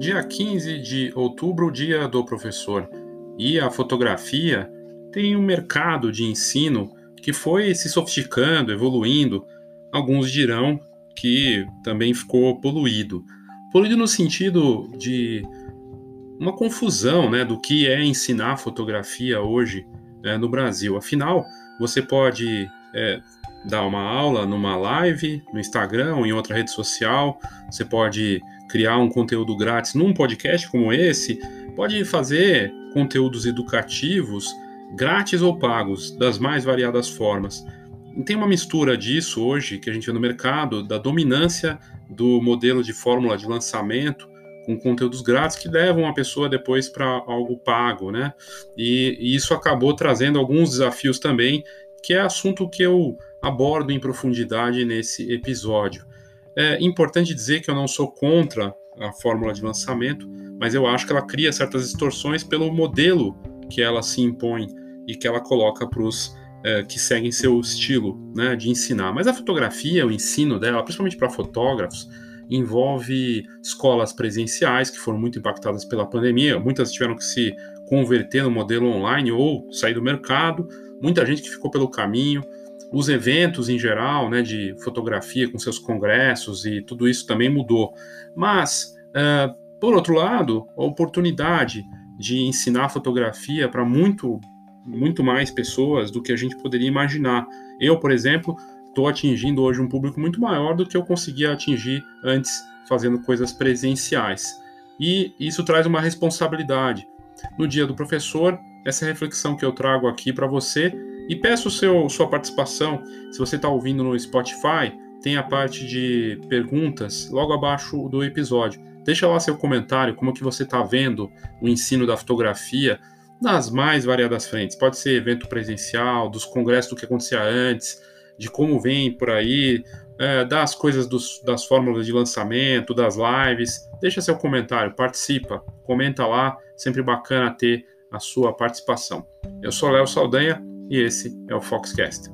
Dia 15 de outubro, dia do professor, e a fotografia tem um mercado de ensino que foi se sofisticando, evoluindo. Alguns dirão que também ficou poluído. Poluído no sentido de uma confusão né, do que é ensinar fotografia hoje é, no Brasil. Afinal, você pode é, dar uma aula numa live, no Instagram ou em outra rede social, você pode criar um conteúdo grátis num podcast como esse, pode fazer conteúdos educativos grátis ou pagos, das mais variadas formas. E tem uma mistura disso hoje que a gente vê no mercado, da dominância do modelo de fórmula de lançamento com conteúdos grátis que levam a pessoa depois para algo pago, né? E, e, isso acabou trazendo alguns desafios também, que é assunto que eu abordo em profundidade nesse episódio. É importante dizer que eu não sou contra a fórmula de lançamento, mas eu acho que ela cria certas distorções pelo modelo que ela se impõe e que ela coloca para os é, que seguem seu estilo né, de ensinar. Mas a fotografia, o ensino dela, principalmente para fotógrafos, envolve escolas presenciais que foram muito impactadas pela pandemia, muitas tiveram que se converter no modelo online ou sair do mercado, muita gente que ficou pelo caminho, os eventos em geral, né, de fotografia com seus congressos e tudo isso também mudou. Mas, uh, por outro lado, a oportunidade de ensinar fotografia para muito, muito mais pessoas do que a gente poderia imaginar. Eu, por exemplo, estou atingindo hoje um público muito maior do que eu conseguia atingir antes fazendo coisas presenciais. E isso traz uma responsabilidade. No dia do professor, essa reflexão que eu trago aqui para você e peço seu, sua participação. Se você está ouvindo no Spotify, tem a parte de perguntas logo abaixo do episódio. Deixa lá seu comentário, como que você está vendo o ensino da fotografia nas mais variadas frentes. Pode ser evento presencial, dos congressos do que acontecia antes, de como vem por aí, é, das coisas dos, das fórmulas de lançamento, das lives. Deixa seu comentário, participa, comenta lá, sempre bacana ter a sua participação. Eu sou Léo Saldanha e esse é o Foxcast.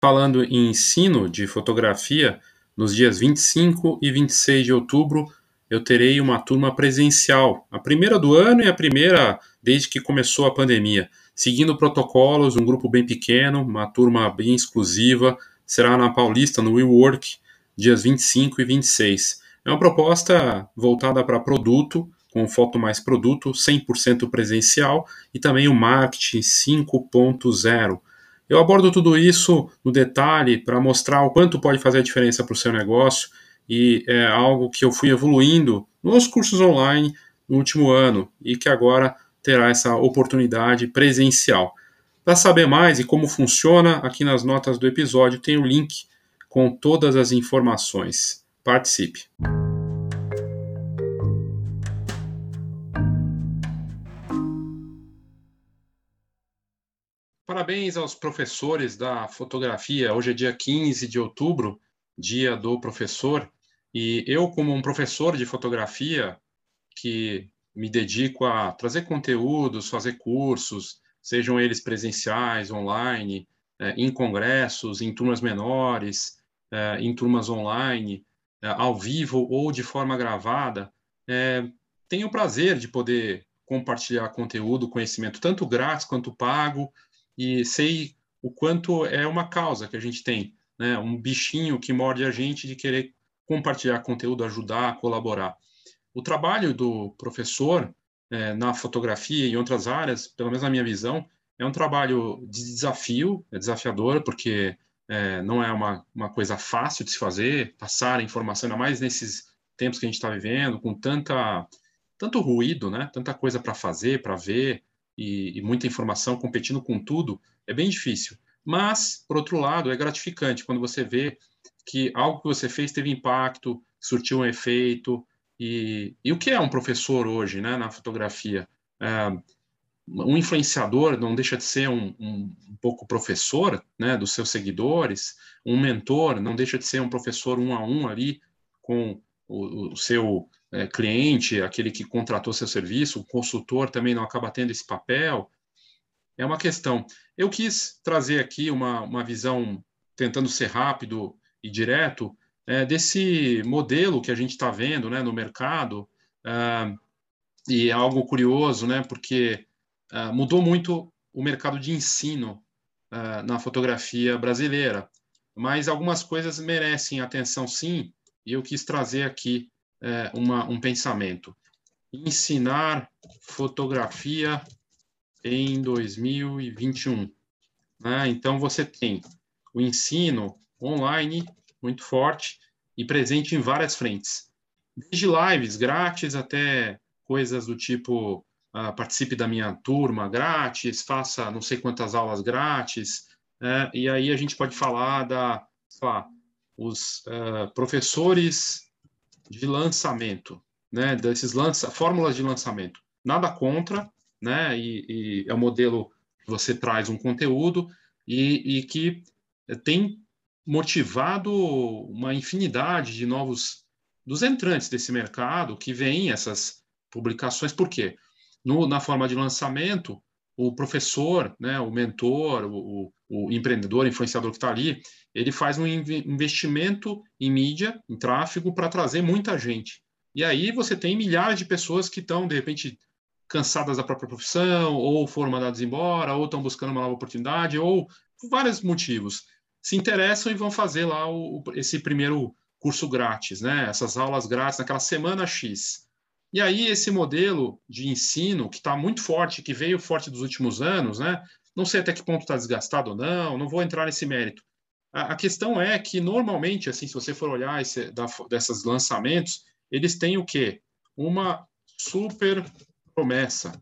Falando em ensino de fotografia, nos dias 25 e 26 de outubro eu terei uma turma presencial, a primeira do ano e a primeira desde que começou a pandemia. Seguindo protocolos, um grupo bem pequeno, uma turma bem exclusiva, será na Paulista, no WeWork, dias 25 e 26. É uma proposta voltada para produto, com foto mais produto, 100% presencial e também o marketing 5.0. Eu abordo tudo isso no detalhe para mostrar o quanto pode fazer a diferença para o seu negócio e é algo que eu fui evoluindo nos cursos online no último ano e que agora terá essa oportunidade presencial. Para saber mais e como funciona, aqui nas notas do episódio tem o link com todas as informações. Participe! Parabéns aos professores da fotografia. Hoje é dia 15 de outubro, dia do professor, e eu, como um professor de fotografia, que me dedico a trazer conteúdos, fazer cursos, sejam eles presenciais, online, eh, em congressos, em turmas menores, eh, em turmas online, ao vivo ou de forma gravada, tenho o prazer de poder compartilhar conteúdo, conhecimento, tanto grátis quanto pago, e sei o quanto é uma causa que a gente tem, né? Um bichinho que morde a gente de querer compartilhar conteúdo, ajudar, colaborar. O trabalho do professor é, na fotografia e em outras áreas, pelo menos na minha visão, é um trabalho de desafio, é desafiador, porque é, não é uma, uma coisa fácil de se fazer, passar a informação, ainda mais nesses tempos que a gente está vivendo, com tanta, tanto ruído, né? tanta coisa para fazer, para ver, e, e muita informação competindo com tudo, é bem difícil. Mas, por outro lado, é gratificante quando você vê que algo que você fez teve impacto, surtiu um efeito. E, e o que é um professor hoje, né, na fotografia? É, um influenciador não deixa de ser um, um, um, pouco professor, né, dos seus seguidores. Um mentor não deixa de ser um professor um a um ali com o, o seu é, cliente, aquele que contratou seu serviço, o consultor também não acaba tendo esse papel. É uma questão. Eu quis trazer aqui uma, uma visão tentando ser rápido e direto, é, desse modelo que a gente está vendo né, no mercado, é, e é algo curioso, né, porque é, mudou muito o mercado de ensino é, na fotografia brasileira, mas algumas coisas merecem atenção sim, e eu quis trazer aqui é, uma, um pensamento. Ensinar fotografia em 2021. Né? Então, você tem o ensino online muito forte e presente em várias frentes. Desde lives grátis até coisas do tipo uh, participe da minha turma grátis, faça não sei quantas aulas grátis, né? e aí a gente pode falar da, lá, os uh, professores de lançamento, né, desses lança, fórmulas de lançamento. Nada contra, né, e, e é um modelo que você traz um conteúdo e, e que tem motivado uma infinidade de novos dos entrantes desse mercado que vêm essas publicações. Por quê? No, na forma de lançamento, o professor, né, o mentor, o, o empreendedor, influenciador que está ali, ele faz um investimento em mídia, em tráfego, para trazer muita gente. E aí você tem milhares de pessoas que estão, de repente, cansadas da própria profissão, ou foram mandadas embora, ou estão buscando uma nova oportunidade, ou por vários motivos, se interessam e vão fazer lá o, esse primeiro curso grátis, né? Essas aulas grátis naquela semana X. E aí esse modelo de ensino que está muito forte, que veio forte dos últimos anos, né? Não sei até que ponto está desgastado ou não, não vou entrar nesse mérito. A, a, questão é que normalmente, assim, se você for olhar esse, da, desses lançamentos, eles têm o quê? Uma super promessa.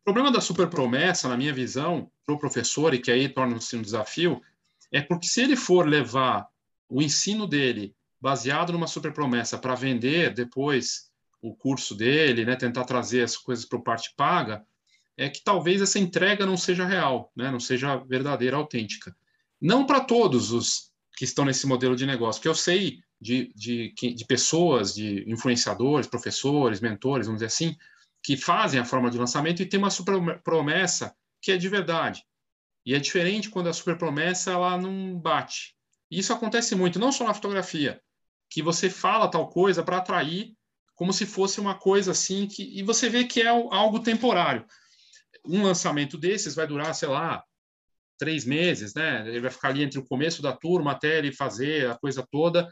O problema da super promessa, na minha visão, para o professor, e que aí torna-se um desafio, é porque se ele for levar o ensino dele baseado numa super promessa para vender depois o curso dele, né, tentar trazer as coisas para o parte paga, é que talvez essa entrega não seja real, né, não seja verdadeira, autêntica. Não para todos os que estão nesse modelo de negócio, que eu sei de, de, de pessoas, de influenciadores, professores, mentores, vamos dizer assim, que fazem a forma de lançamento e tem uma super promessa que é de verdade. E é diferente quando a super promessa ela não bate. Isso acontece muito, não só na fotografia, que você fala tal coisa para atrair como se fosse uma coisa assim que e você vê que é algo temporário. Um lançamento desses vai durar, sei lá, três meses, né? Ele vai ficar ali entre o começo da turma até ele fazer a coisa toda.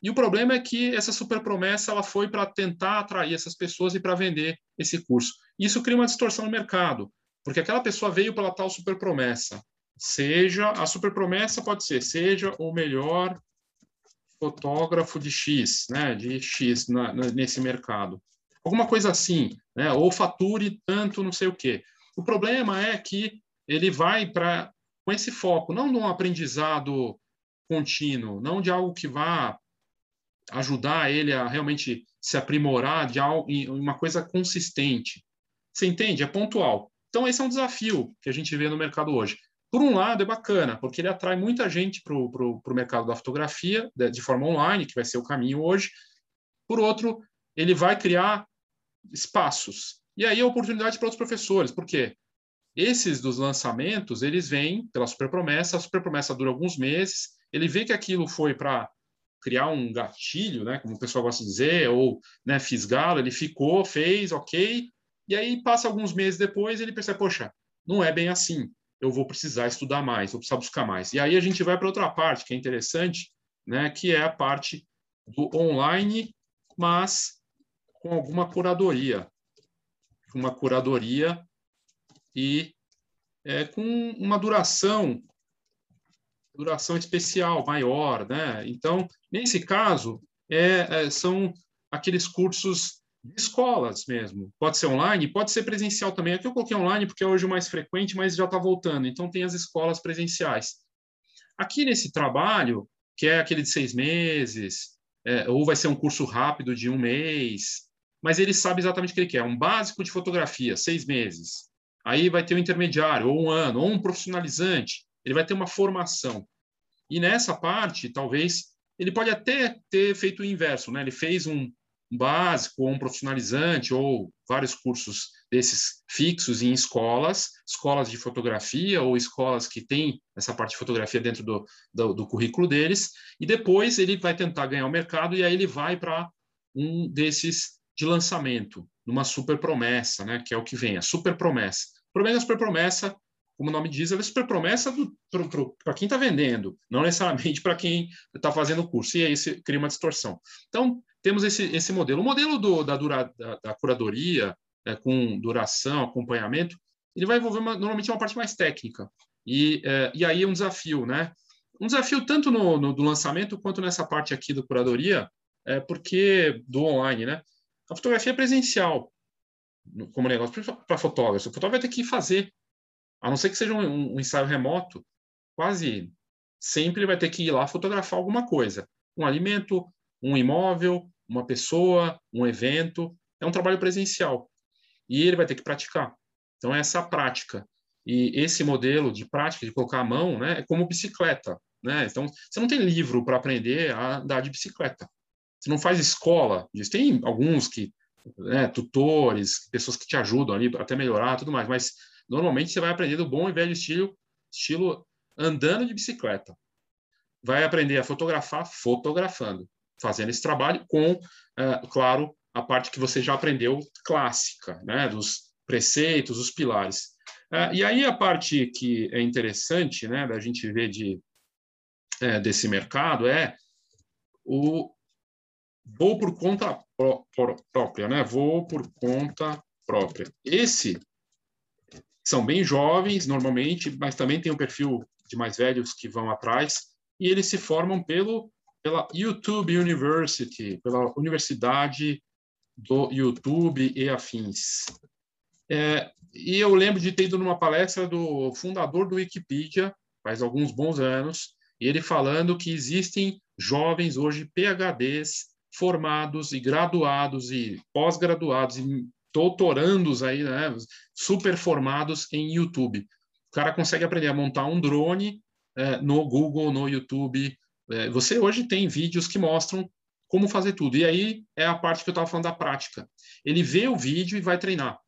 E o problema é que essa super promessa ela foi para tentar atrair essas pessoas e para vender esse curso. Isso cria uma distorção no mercado, porque aquela pessoa veio pela tal super promessa. Seja a super promessa pode ser seja o melhor fotógrafo de X, né, de X na, na, nesse mercado. Alguma coisa assim, né, ou fature tanto, não sei o quê. O problema é que ele vai para com esse foco, não de um aprendizado contínuo, não de algo que vá ajudar ele a realmente se aprimorar de algo, em uma coisa consistente. Você entende? É pontual. Então, esse é um desafio que a gente vê no mercado hoje. Por um lado, é bacana, porque ele atrai muita gente para o mercado da fotografia de, de forma online, que vai ser o caminho hoje. Por outro, ele vai criar espaços. E aí, a oportunidade para outros professores. Por quê? Esses dos lançamentos, eles vêm pela super promessa, a super promessa dura alguns meses, ele vê que aquilo foi para criar um gatilho, né, como o pessoal gosta de dizer, ou né, fisgá-lo, ele ficou, fez, ok, e aí passa alguns meses depois ele percebe, poxa, não é bem assim, eu vou precisar estudar mais, vou precisar buscar mais. E aí a gente vai para outra parte que é interessante, né, que é a parte do online, mas com alguma curadoria, uma curadoria e é, com uma duração duração especial maior, né? Então, nesse caso, é, é, são aqueles cursos escolas mesmo. Pode ser online, pode ser presencial também. Aqui eu coloquei online porque é hoje o mais frequente, mas já está voltando. Então, tem as escolas presenciais. Aqui nesse trabalho, que é aquele de seis meses, é, ou vai ser um curso rápido de um mês, mas ele sabe exatamente o que ele quer. Um básico de fotografia, seis meses. Aí vai ter um intermediário, ou um ano, ou um profissionalizante. Ele vai ter uma formação. E nessa parte, talvez, ele pode até ter feito o inverso, né? Ele fez um, básico, ou um profissionalizante, ou vários cursos desses fixos em escolas, escolas de fotografia ou escolas que têm essa parte de fotografia dentro do, do, do currículo deles, e depois ele vai tentar ganhar o mercado e aí ele vai para um desses de lançamento, numa super promessa, né, que é o que vem, a super promessa. Problema da super promessa, como o nome diz, é a super promessa para quem está vendendo, não necessariamente para quem está fazendo o curso, e aí cria uma distorção. Então, temos esse, esse modelo. O modelo do, da, dura, da, da curadoria, é, com duração, acompanhamento, ele vai envolver uma, normalmente uma parte mais técnica. E, é, e aí um desafio, né? Um desafio tanto no, no, do lançamento quanto nessa parte aqui da curadoria, é, porque do online, né? A fotografia é presencial como negócio para fotógrafo. O fotógrafo vai ter que fazer, a não ser que seja um, um ensaio remoto, quase sempre vai ter que ir lá fotografar alguma coisa, um alimento, um imóvel, uma pessoa, um evento. É um trabalho presencial e ele vai ter que praticar. Então, é essa prática. E esse modelo de prática, de colocar a mão, né, é como bicicleta. Né? Então, você não tem livro para aprender a andar de bicicleta. Você não faz escola. Tem alguns que, né, tutores, pessoas que te ajudam ali até melhorar tudo mais, mas normalmente você vai aprender do bom e velho estilo, estilo andando de bicicleta. Vai aprender a fotografar fotografando, fazendo esse trabalho com, uh, claro, a parte que você já aprendeu clássica, né, dos preceitos, os pilares. Uh, e aí a parte que é interessante, né, da gente ver de é, desse mercado é o vou por conta própria, né? Vou por conta própria. Esse são bem jovens normalmente, mas também tem um perfil de mais velhos que vão atrás e eles se formam pelo pela YouTube University, pela Universidade do YouTube e afins. É, e eu lembro de ter ido numa palestra do fundador do Wikipedia, faz alguns bons anos, e ele falando que existem jovens hoje PhDs formados e graduados e pós-graduados e doutorandos aí, né, super formados em YouTube. O cara consegue aprender a montar um drone é, no Google, no YouTube. É, você hoje tem vídeos que mostram como fazer tudo. E aí é a parte que eu estava falando da prática. Ele vê o vídeo e vai treinar.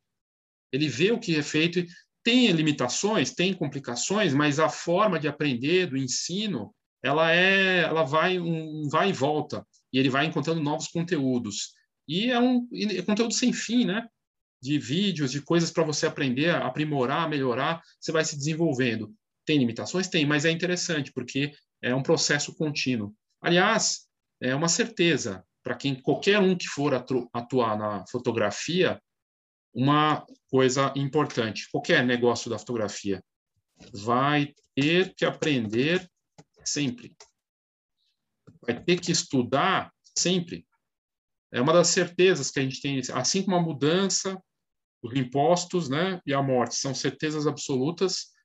Ele vê o que é feito. Tem limitações, tem complicações, mas a forma de aprender, do ensino, ela é, ela vai um vai e volta. E ele vai encontrando novos conteúdos. E é um é conteúdo sem fim, né? De vídeos, de coisas para você aprender, aprimorar, melhorar, você vai se desenvolvendo. Tem limitações? Tem, mas é interessante, porque é um processo contínuo. Aliás, é uma certeza para quem qualquer um que for atuar na fotografia, uma coisa importante. Qualquer negócio da fotografia vai ter que aprender sempre. Vai ter que estudar sempre. É uma das certezas que a gente tem, assim como a mudança, os impostos, né, e a morte são certezas absolutas,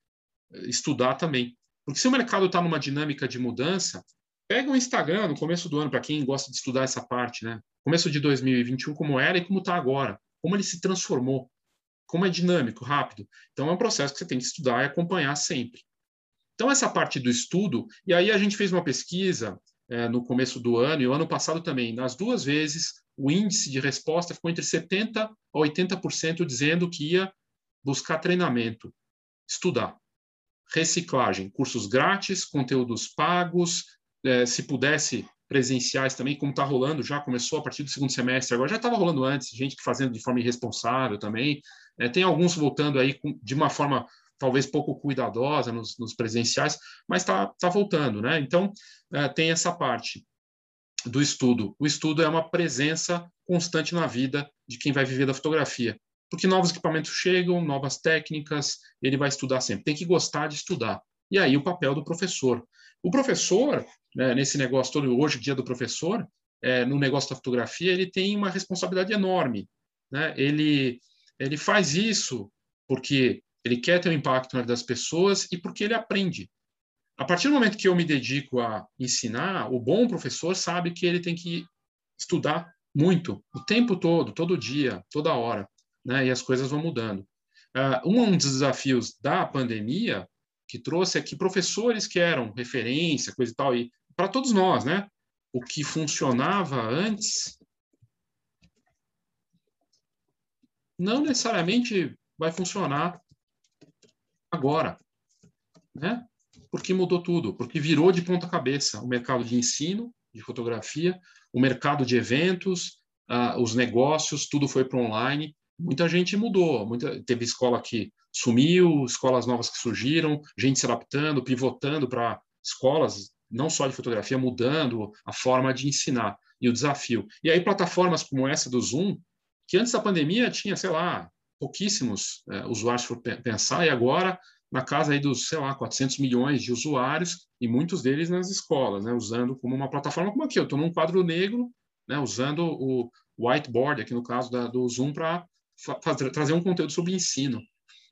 estudar também. Porque se o mercado está numa dinâmica de mudança, Pega o Instagram no começo do ano, para quem gosta de estudar essa parte, né? Começo de 2021, como era e como está agora. Como ele se transformou. Como é dinâmico, rápido. Então, é um processo que você tem que estudar e acompanhar sempre. Então, essa parte do estudo, e aí a gente fez uma pesquisa é, no começo do ano, e o ano passado também, nas duas vezes, o índice de resposta ficou entre 70% a 80% dizendo que ia buscar treinamento, estudar. Reciclagem, cursos grátis, conteúdos pagos, é, se pudesse presenciais também, como está rolando, já começou a partir do segundo semestre, agora já estava rolando antes, gente fazendo de forma irresponsável também. É, tem alguns voltando aí com, de uma forma talvez pouco cuidadosa nos, nos presenciais, mas está tá voltando, né? Então, é, tem essa parte do estudo. O estudo é uma presença constante na vida de quem vai viver da fotografia, porque novos equipamentos chegam, novas técnicas, ele vai estudar sempre. Tem que gostar de estudar. E aí o papel do professor. O professor, né, nesse negócio todo, hoje, dia do professor, é, no negócio da fotografia, ele tem uma responsabilidade enorme. Né? Ele, ele faz isso porque ele quer ter um impacto na vida das pessoas e porque ele aprende. A partir do momento que eu me dedico a ensinar, o bom professor sabe que ele tem que estudar muito, o tempo todo, todo dia, toda hora, né? e as coisas vão mudando. Uh, um dos desafios da pandemia que trouxe aqui professores que eram referência, coisa e tal, e para todos nós, né? O que funcionava antes não necessariamente vai funcionar agora, né? Porque mudou tudo, porque virou de ponta cabeça o mercado de ensino de fotografia, o mercado de eventos, uh, os negócios, tudo foi para online. Muita gente mudou, muita, teve escola que sumiu, escolas novas que surgiram, gente se adaptando, pivotando para escolas não só de fotografia, mudando a forma de ensinar e o desafio. E aí plataformas como essa do Zoom, que antes da pandemia tinha, sei lá, pouquíssimos é, usuários por pensar, e agora na casa aí dos, sei lá, 400 milhões de usuários, e muitos deles nas escolas, né, usando como uma plataforma como aqui. Eu estou num quadro negro, né, usando o whiteboard, aqui no caso da, do Zoom, para trazer um conteúdo sobre ensino.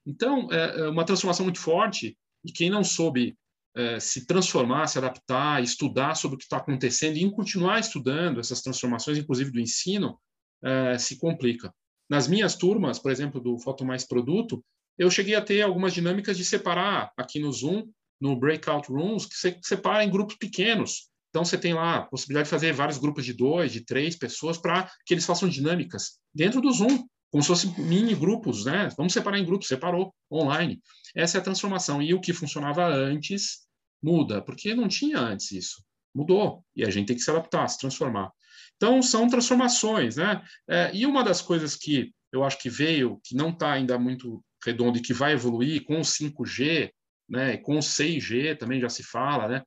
Então, é, é uma transformação muito forte, e quem não soube é, se transformar, se adaptar, estudar sobre o que está acontecendo e continuar estudando essas transformações, inclusive do ensino, é, se complica. Nas minhas turmas, por exemplo, do Foto Mais Produto, eu cheguei a ter algumas dinâmicas de separar aqui no Zoom, no Breakout Rooms, que você separa em grupos pequenos. Então, você tem lá a possibilidade de fazer vários grupos de dois, de três pessoas, para que eles façam dinâmicas dentro do Zoom, como se fossem mini grupos, né? Vamos separar em grupos, separou, online. Essa é a transformação. E o que funcionava antes muda, porque não tinha antes isso. Mudou. E a gente tem que se adaptar, se transformar. Então, são transformações, né? É, e uma das coisas que eu acho que veio, que não está ainda muito redondo e que vai evoluir com o 5G, né, com o 6G também já se fala, né,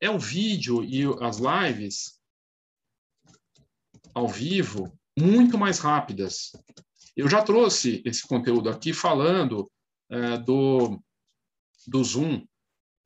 é o vídeo e as lives ao vivo muito mais rápidas. Eu já trouxe esse conteúdo aqui falando é, do, do Zoom.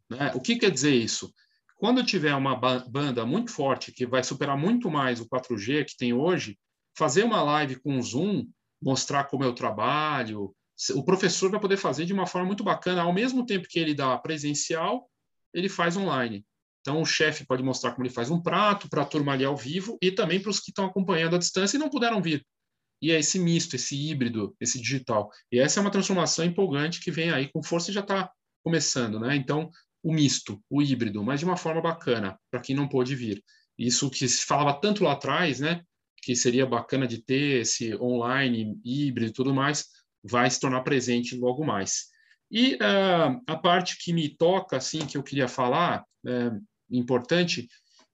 Né? O que quer dizer isso? Quando tiver uma banda muito forte, que vai superar muito mais o 4G que tem hoje, fazer uma live com o Zoom, mostrar como eu trabalho, o professor vai poder fazer de uma forma muito bacana, ao mesmo tempo que ele dá presencial, ele faz online. Então, o chefe pode mostrar como ele faz um prato para a turma ali ao vivo e também para os que estão acompanhando à distância e não puderam vir e é esse misto, esse híbrido, esse digital. E essa é uma transformação empolgante que vem aí com força e já está começando, né? Então, o misto, o híbrido, mas de uma forma bacana, para quem não pôde vir. Isso que se falava tanto lá atrás, né? Que seria bacana de ter esse online, híbrido e tudo mais, vai se tornar presente logo mais. E uh, a parte que me toca, assim, que eu queria falar, é, importante,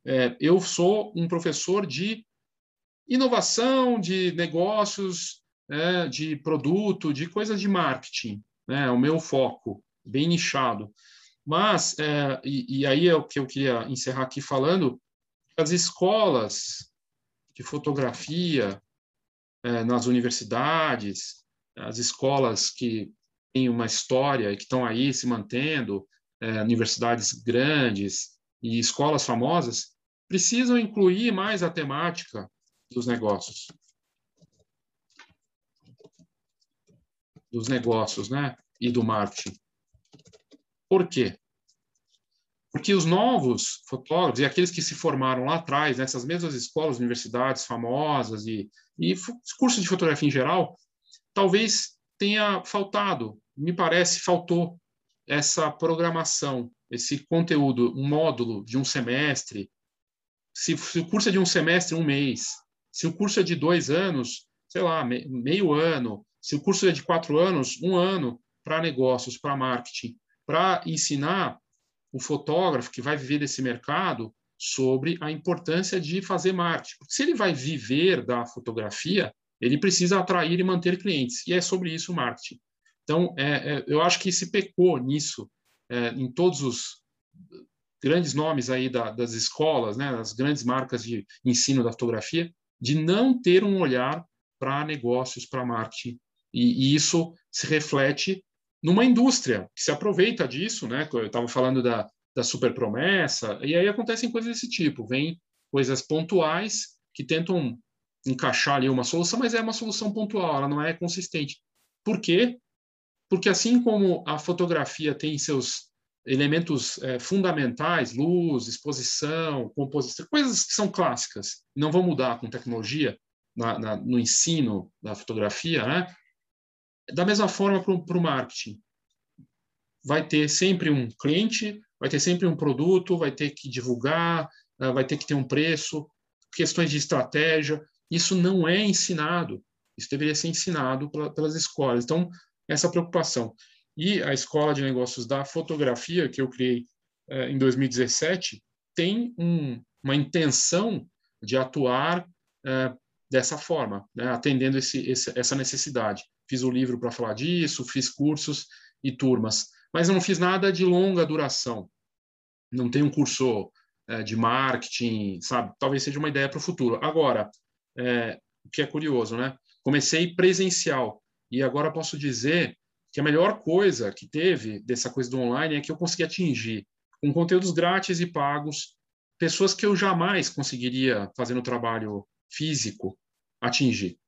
é, eu sou um professor de inovação de negócios, né, de produto, de coisas de marketing, né, é o meu foco, bem nichado. Mas, é, e, e, aí é o que eu queria encerrar aqui falando, as escolas de fotografia é, nas universidades, as escolas que têm uma história e que estão aí se mantendo, é, universidades grandes e escolas famosas, precisam incluir mais a temática dos negócios. Dos negócios, né? E do marketing. Por quê? Porque os novos fotógrafos e aqueles que se formaram lá atrás, nessas mesmas escolas, universidades famosas e, e cursos de fotografia em geral, talvez tenha faltado, me parece, faltou essa programação, esse conteúdo, um módulo de um semestre. Se, se o curso é de um semestre, um mês, se o curso é de dois anos, sei lá, meio ano. Se o curso é de quatro anos, um ano para negócios, para marketing, para ensinar o fotógrafo que vai viver desse mercado sobre a importância de fazer marketing. Porque se ele vai viver da fotografia, ele precisa atrair e manter clientes. E é sobre isso o marketing. Então, é, é, eu acho que se pecou nisso é, em todos os grandes nomes aí da, das escolas, né, as grandes marcas de ensino da fotografia, de não ter um olhar para negócios, para marketing. E, e, isso se reflete numa indústria que se aproveita disso, né? Eu estava falando da, da super promessa, e aí acontecem coisas desse tipo. Vem coisas pontuais que tentam encaixar ali uma solução, mas é uma solução pontual, ela não é consistente. Por quê? Porque assim como a fotografia tem seus elementos é, fundamentais, luz, exposição, composição, coisas que são clássicas, não vão mudar com tecnologia na, na, no ensino da fotografia, né? Da mesma forma para o marketing. Vai ter sempre um cliente, vai ter sempre um produto, vai ter que divulgar, ah, vai ter que ter um preço, questões de estratégia. Isso não é ensinado. Isso deveria ser ensinado pelas escolas. Então, essa preocupação. E a Escola de Negócios da Fotografia, que eu criei eh, em 2017, tem um, uma intenção de atuar eh, dessa forma, né, atendendo esse, esse, essa necessidade. Fiz o livro para falar disso, fiz cursos e turmas, mas não fiz nada de longa duração. Não tem um curso é, de marketing, sabe? Talvez seja uma ideia para o futuro. Agora, o que é curioso, né? Comecei presencial e agora posso dizer que a melhor coisa que teve dessa coisa do online é que eu consegui atingir com conteúdos grátis e pagos pessoas que eu jamais conseguiria fazer no trabalho físico atingir,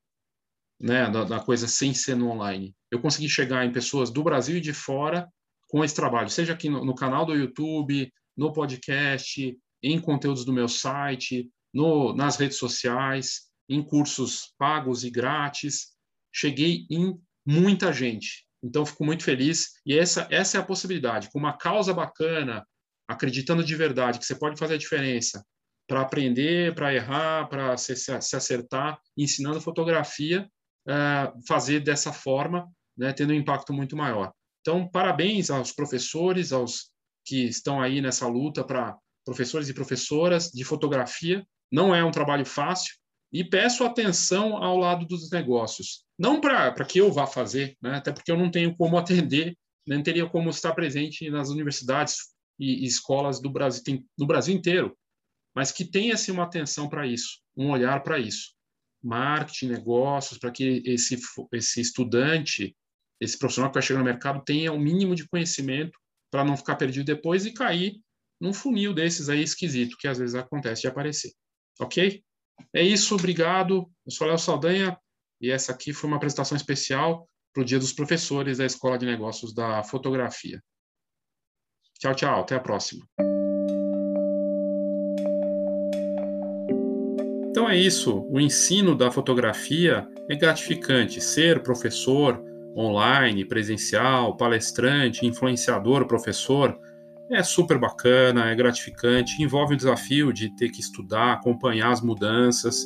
né, da, da, coisa sem ser no online. Eu consegui chegar em pessoas do Brasil e de fora com esse trabalho, seja aqui no, no canal do YouTube, no podcast, em conteúdos do meu site, no, nas redes sociais, em cursos pagos e grátis. Cheguei em muita gente. Então, fico muito feliz. E essa, essa é a possibilidade. Com uma causa bacana, acreditando de verdade que você pode fazer a diferença para aprender, para errar, para se, se, acertar, ensinando fotografia, uh, fazer dessa forma, né, tendo um impacto muito maior. Então, parabéns aos professores, aos que estão aí nessa luta para professores e professoras de fotografia. Não é um trabalho fácil e peço atenção ao lado dos negócios. Não para que eu vá fazer, né, até porque eu não tenho como atender, nem teria como estar presente nas universidades e, e escolas do Brasil, tem, Brasil inteiro mas que tenha assim, uma atenção para isso, um olhar para isso. Marketing, negócios, para que esse, esse estudante, esse profissional que vai chegar no mercado tenha o um mínimo de conhecimento para não ficar perdido depois e cair num funil desses aí esquisito, que às vezes acontece de aparecer. Ok? É isso, obrigado. Eu sou Léo Saldanha e essa aqui foi uma apresentação especial para o Dia dos Professores da Escola de Negócios da Fotografia. Tchau, tchau. Até a próxima. Então é isso, o ensino da fotografia é gratificante. Ser professor online, presencial, palestrante, influenciador, professor, é super bacana, é gratificante, envolve o desafio de ter que estudar, acompanhar as mudanças,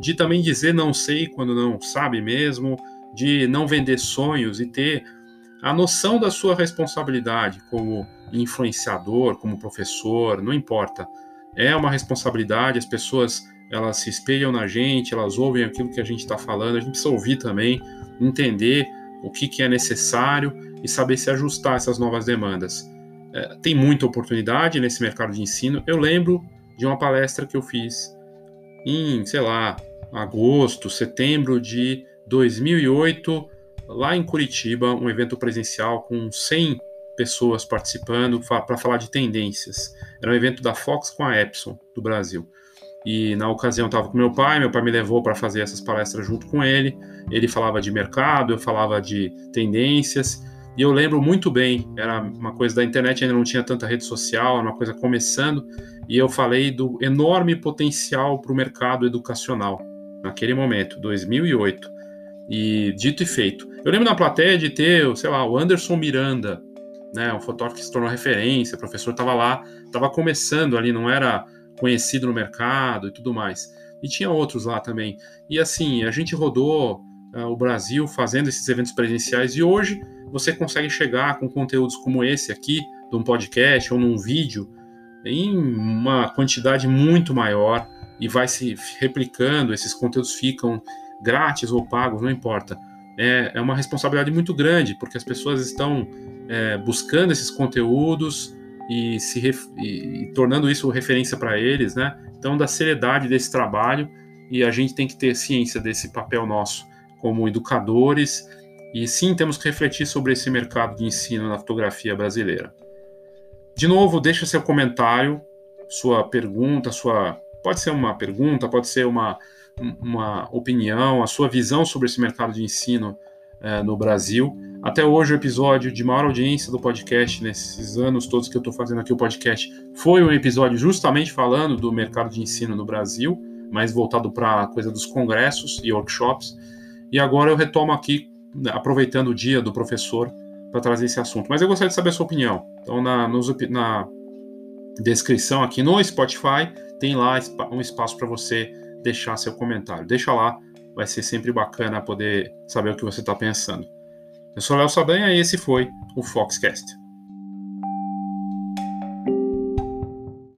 de também dizer não sei quando não sabe mesmo, de não vender sonhos e ter a noção da sua responsabilidade como influenciador, como professor, não importa. É uma responsabilidade, as pessoas elas se espelham na gente, elas ouvem aquilo que a gente está falando, a gente precisa ouvir também, entender o que, que é necessário e saber se ajustar a essas novas demandas. É, tem muita oportunidade nesse mercado de ensino. Eu lembro de uma palestra que eu fiz em, sei lá, agosto, setembro de 2008, lá em Curitiba, um evento presencial com 100 pessoas participando para falar de tendências. Era um evento da Fox com a Epson do Brasil. E na ocasião estava com meu pai, meu pai me levou para fazer essas palestras junto com ele. Ele falava de mercado, eu falava de tendências. E eu lembro muito bem, era uma coisa da internet, ainda não tinha tanta rede social, era uma coisa começando. E eu falei do enorme potencial para o mercado educacional naquele momento, 2008. E dito e feito. Eu lembro na plateia de ter, sei lá, o Anderson Miranda, né, um fotógrafo que se tornou referência, o professor estava lá, estava começando ali, não era conhecido no mercado e tudo mais. E tinha outros lá também. E assim, a gente rodou uh, o Brasil fazendo esses eventos presenciais e hoje você consegue chegar com conteúdos como esse aqui, de um podcast ou num vídeo, em uma quantidade muito maior e vai se replicando, esses conteúdos ficam grátis ou pagos, não importa. É, é uma responsabilidade muito grande, porque as pessoas estão é, buscando esses conteúdos, e se e, e tornando isso referência para eles, né? Então, da seriedade desse trabalho e a gente tem que ter ciência desse papel nosso como educadores e sim temos que refletir sobre esse mercado de ensino na fotografia brasileira. De novo, deixa seu comentário, sua pergunta, sua pode ser uma pergunta, pode ser uma, uma opinião, a sua visão sobre esse mercado de ensino é, no Brasil. Até hoje, o episódio de maior audiência do podcast, nesses anos todos que eu estou fazendo aqui o podcast, foi um episódio justamente falando do mercado de ensino no Brasil, mais voltado para a coisa dos congressos e workshops. E agora eu retomo aqui, aproveitando o dia do professor, para trazer esse assunto. Mas eu gostaria de saber a sua opinião. Então, na, nos, na descrição aqui no Spotify, tem lá um espaço para você deixar seu comentário. Deixa lá vai ser sempre bacana poder saber o que você está pensando. Eu sou Léo Sabanha e esse foi o Foxcast.